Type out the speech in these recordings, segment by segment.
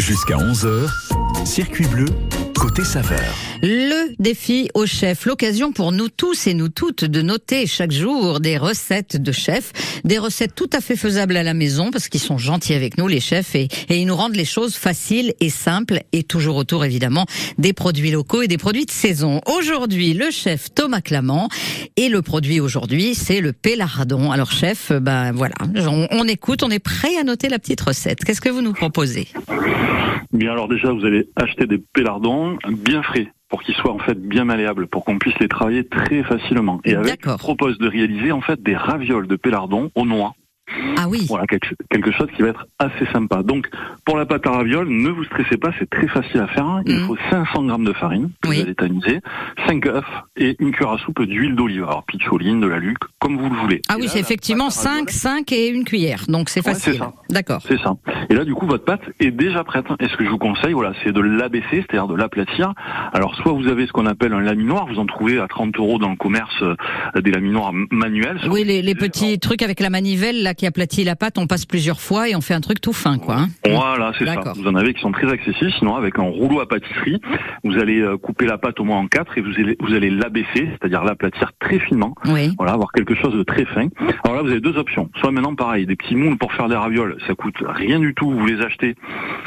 Jusqu'à 11h, circuit bleu, côté saveur. Le défi au chef, l'occasion pour nous tous et nous toutes de noter chaque jour des recettes de chefs, des recettes tout à fait faisables à la maison parce qu'ils sont gentils avec nous les chefs et, et ils nous rendent les choses faciles et simples et toujours autour évidemment des produits locaux et des produits de saison. Aujourd'hui, le chef Thomas Clamant et le produit aujourd'hui c'est le pélardon. Alors chef, ben voilà, on, on écoute, on est prêt à noter la petite recette. Qu'est-ce que vous nous proposez? Bien alors déjà vous allez acheter des pélardons bien frais pour qu'ils soient en fait bien malléables, pour qu'on puisse les travailler très facilement. Et avec, propose de réaliser en fait des ravioles de pélardon aux noix. Ah oui. Voilà, quelque, quelque, chose qui va être assez sympa. Donc, pour la pâte à ravioles, ne vous stressez pas, c'est très facile à faire. Il mmh. faut 500 grammes de farine que oui. vous allez tamiser, 5 œufs et une cuillère à soupe d'huile d'olive. Alors, pitcholine, de la luc, comme vous le voulez. Ah oui, c'est effectivement 5, 5 et une cuillère. Donc, c'est facile. Ouais, D'accord. C'est ça. Et là, du coup, votre pâte est déjà prête. Et ce que je vous conseille, voilà, c'est de l'abaisser, c'est-à-dire de l'aplatir. Alors, soit vous avez ce qu'on appelle un laminoir, vous en trouvez à 30 euros dans le commerce euh, des laminoirs manuels. Oui, les, les petits alors, trucs avec la manivelle, là, qui aplatit la pâte, on passe plusieurs fois et on fait un truc tout fin, quoi. Hein voilà, c'est ça. Vous en avez qui sont très accessibles. Sinon, avec un rouleau à pâtisserie, vous allez euh, couper la pâte au moins en quatre et vous allez, vous allez l'abaisser, c'est-à-dire l'aplatir très finement. Oui. Voilà, avoir quelque chose de très fin. Alors là, vous avez deux options. Soit maintenant, pareil, des petits moules pour faire des ravioles, ça coûte rien du tout. Vous les achetez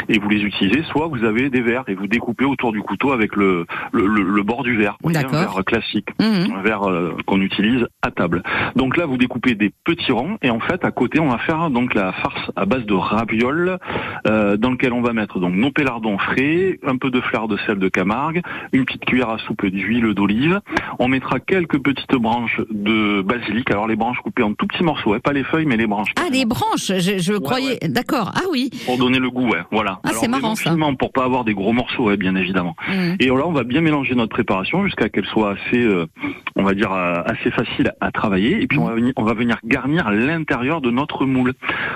et vous les utilisez. Soit vous avez des verres et vous découpez autour du couteau avec le, le, le, le bord du verre. Un verre classique, mmh. un verre euh, qu'on utilise à table. Donc là, vous découpez des petits ronds et en fait, à côté, on va faire donc la farce à base de ravioles euh, dans lequel on va mettre donc nos pélardons frais, un peu de fleur de sel de Camargue, une petite cuillère à soupe d'huile d'olive. On mettra quelques petites branches de basilic. Alors les branches coupées en tout petits morceaux, hein, pas les feuilles mais les branches. Ah les branches, je, je ouais, croyais. Ouais. D'accord. Ah oui. Pour donner le goût, ouais. Voilà. Ah c'est marrant ça. Pour pas avoir des gros morceaux, ouais, bien évidemment. Mmh. Et là on va bien mélanger notre préparation jusqu'à qu'elle soit assez, euh, on va dire assez facile à travailler. Et puis mmh. on va venir, on va venir garnir l'intérieur de notre moule.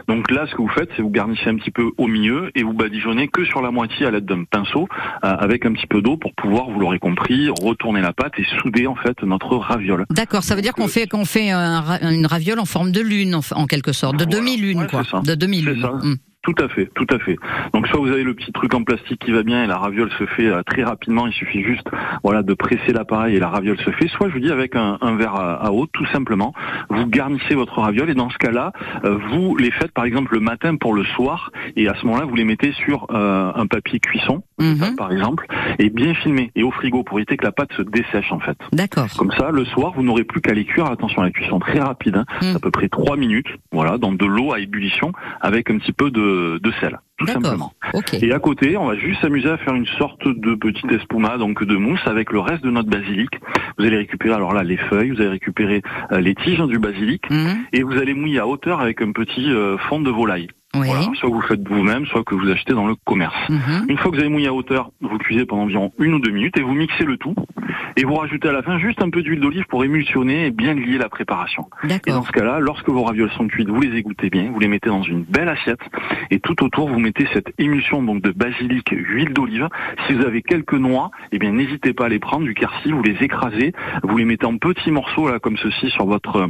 Donc là, ce que vous faites, c'est vous garnissez un petit peu au milieu et vous badigeonnez que sur la moitié à l'aide d'un pinceau euh, avec un petit peu d'eau pour pouvoir, vous l'aurez compris, retourner la pâte et souder en fait notre raviole. D'accord, ça veut dire qu'on fait qu'on fait un, une raviole en forme de lune en, en quelque sorte, de voilà. demi-lune ouais, quoi, de demi-lune. Tout à fait, tout à fait. Donc soit vous avez le petit truc en plastique qui va bien et la raviole se fait euh, très rapidement, il suffit juste voilà de presser l'appareil et la raviole se fait. Soit je vous dis avec un, un verre à, à, eau, tout simplement, vous garnissez votre raviole et dans ce cas-là, euh, vous les faites par exemple le matin pour le soir et à ce moment-là vous les mettez sur euh, un papier cuisson, mmh. ça, par exemple, et bien filmé et au frigo pour éviter que la pâte se dessèche en fait. D'accord. Comme ça, le soir vous n'aurez plus qu'à les cuire. Attention, la cuisson très rapide, hein, à peu près 3 minutes, voilà, dans de l'eau à ébullition avec un petit peu de, de sel tout simplement. Okay. Et à côté, on va juste s'amuser à faire une sorte de petite espuma, donc de mousse avec le reste de notre basilic. Vous allez récupérer alors là les feuilles, vous allez récupérer euh, les tiges du basilic mmh. et vous allez mouiller à hauteur avec un petit euh, fond de volaille. Oui. Voilà, soit vous faites vous-même, soit que vous achetez dans le commerce. Mmh. Une fois que vous avez mouillé à hauteur, vous cuisez pendant environ une ou deux minutes et vous mixez le tout. Et vous rajoutez à la fin juste un peu d'huile d'olive pour émulsionner et bien lier la préparation. Et dans ce cas-là, lorsque vos ravioles sont cuites, vous les égouttez bien, vous les mettez dans une belle assiette et tout autour vous mettez cette émulsion donc de basilic, huile d'olive. Si vous avez quelques noix, eh bien n'hésitez pas à les prendre du quercy, vous les écrasez, vous les mettez en petits morceaux là comme ceci sur votre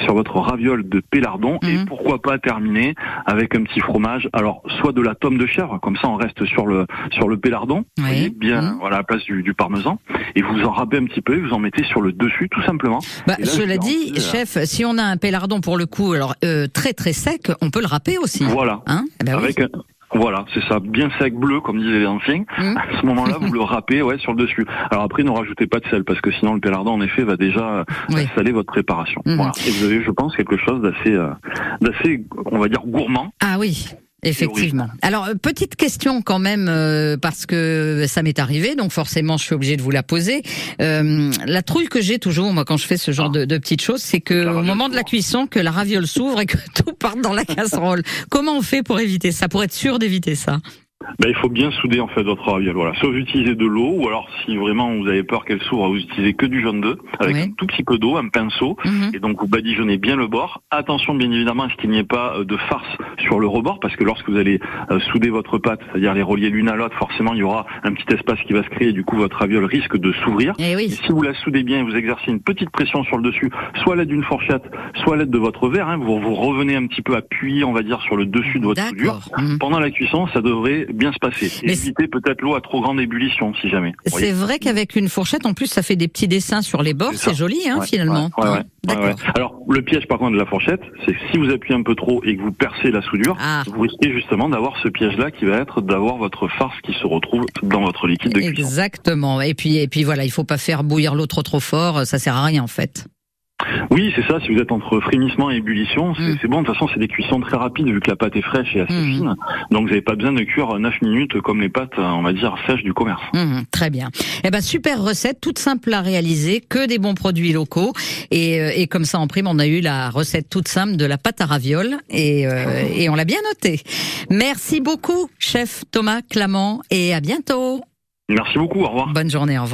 sur votre raviole de pélardon mmh. et pourquoi pas terminer avec un petit fromage. Alors soit de la tome de chèvre, comme ça on reste sur le sur le pélardon, oui. voyez, bien mmh. voilà à la place du, du parmesan et vous en râpez un petit peu, vous en mettez sur le dessus tout simplement. Bah, là, cela dit, chef, si on a un pélardon pour le coup, alors euh, très très sec, on peut le râper aussi. Voilà. Hein? Eh ben Avec oui. un... Voilà, c'est ça, bien sec bleu comme disaient les anciens. Mmh. À ce moment-là, vous le râpez ouais sur le dessus. Alors après, ne rajoutez pas de sel parce que sinon le pélardon en effet va déjà oui. saler votre préparation. Mmh. Voilà. Et vous avez, je pense, quelque chose d'assez, euh, d'assez, on va dire gourmand. Ah oui. Effectivement. Alors euh, petite question quand même euh, parce que ça m'est arrivé, donc forcément je suis obligée de vous la poser. Euh, la trouille que j'ai toujours moi quand je fais ce genre ah. de, de, petites choses, c'est que au moment de la cuisson, que la raviole s'ouvre et que tout parte dans la casserole. Comment on fait pour éviter ça, pour être sûr d'éviter ça? Ben, il faut bien souder en fait votre raviole. Voilà. Soit vous utilisez de l'eau, ou alors si vraiment vous avez peur qu'elle s'ouvre, vous utilisez que du jaune d'œuf avec oui. un tout petit peu d'eau, un pinceau, mm -hmm. et donc vous badigeonnez bien le bord. Attention bien évidemment à ce qu'il n'y ait pas euh, de farce sur le rebord, parce que lorsque vous allez euh, souder votre pâte, c'est-à-dire les relier l'une à l'autre, forcément il y aura un petit espace qui va se créer, et du coup votre raviole risque de s'ouvrir. Et, oui. et, si vous la soudez bien, vous exercez une petite pression sur le dessus, soit à l'aide d'une fourchette, soit à l'aide de votre verre, hein, vous, vous revenez un petit peu appuyer, on va dire, sur le dessus de votre soudure. Mm -hmm. Pendant la cuisson, ça devrait bien se passer. Évitez peut-être l'eau à trop grande ébullition, si jamais. C'est vrai qu'avec une fourchette, en plus, ça fait des petits dessins sur les bords. C'est joli, hein, finalement. Alors, le piège, par contre, de la fourchette, c'est que si vous appuyez un peu trop et que vous percez la soudure, ah. vous risquez justement d'avoir ce piège-là qui va être d'avoir votre farce qui se retrouve dans votre liquide de cuisson. Exactement. Et puis, et puis voilà, il faut pas faire bouillir l'eau trop trop fort. Ça sert à rien, en fait. Oui, c'est ça. Si vous êtes entre frémissement et ébullition, c'est mm. bon. De toute façon, c'est des cuissons très rapides vu que la pâte est fraîche et assez mm. fine. Donc, vous n'avez pas besoin de cuire 9 minutes comme les pâtes, on va dire, sèches du commerce. Mm, très bien. Eh ben, super recette, toute simple à réaliser, que des bons produits locaux. Et, euh, et comme ça, en prime, on a eu la recette toute simple de la pâte à ravioles et, euh, et on l'a bien noté. Merci beaucoup, chef Thomas Clamant, et à bientôt. Merci beaucoup. Au revoir. Bonne journée. Au revoir.